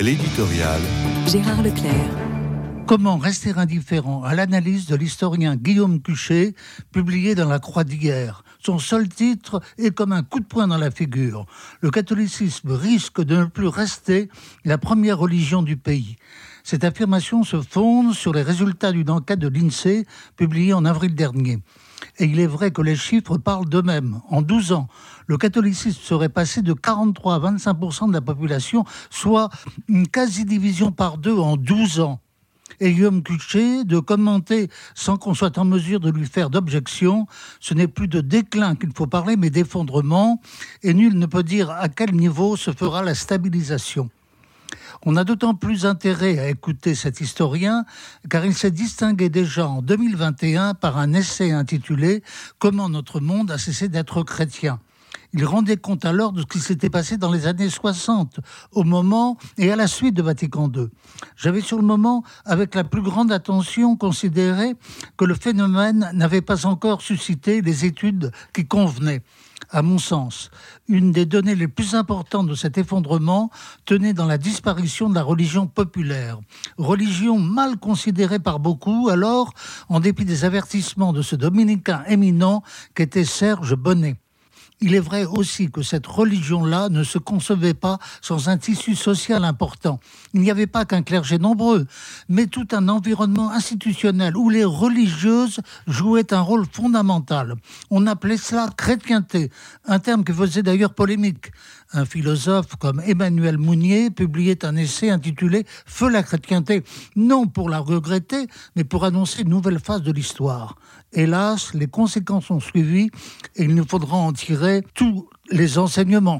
L'éditorial. Gérard Leclerc. Comment rester indifférent à l'analyse de l'historien Guillaume Cuchet, publié dans la Croix d'hier? Son seul titre est comme un coup de poing dans la figure. Le catholicisme risque de ne plus rester la première religion du pays. Cette affirmation se fonde sur les résultats d'une enquête de l'INSEE publiée en avril dernier. Et il est vrai que les chiffres parlent d'eux-mêmes. En 12 ans, le catholicisme serait passé de 43 à 25% de la population, soit une quasi-division par deux en 12 ans et Guillaume Cuchet de commenter sans qu'on soit en mesure de lui faire d'objection. Ce n'est plus de déclin qu'il faut parler, mais d'effondrement, et nul ne peut dire à quel niveau se fera la stabilisation. On a d'autant plus intérêt à écouter cet historien car il s'est distingué déjà en 2021 par un essai intitulé Comment notre monde a cessé d'être chrétien. Il rendait compte alors de ce qui s'était passé dans les années 60, au moment et à la suite de Vatican II. J'avais sur le moment, avec la plus grande attention, considéré que le phénomène n'avait pas encore suscité les études qui convenaient. À mon sens, une des données les plus importantes de cet effondrement tenait dans la disparition de la religion populaire. Religion mal considérée par beaucoup, alors, en dépit des avertissements de ce dominicain éminent qu'était Serge Bonnet. Il est vrai aussi que cette religion-là ne se concevait pas sans un tissu social important. Il n'y avait pas qu'un clergé nombreux, mais tout un environnement institutionnel où les religieuses jouaient un rôle fondamental. On appelait cela chrétienté, un terme qui faisait d'ailleurs polémique. Un philosophe comme Emmanuel Mounier publiait un essai intitulé Feu la chrétienté, non pour la regretter, mais pour annoncer une nouvelle phase de l'histoire. Hélas, les conséquences ont suivi et il nous faudra en tirer tous les enseignements.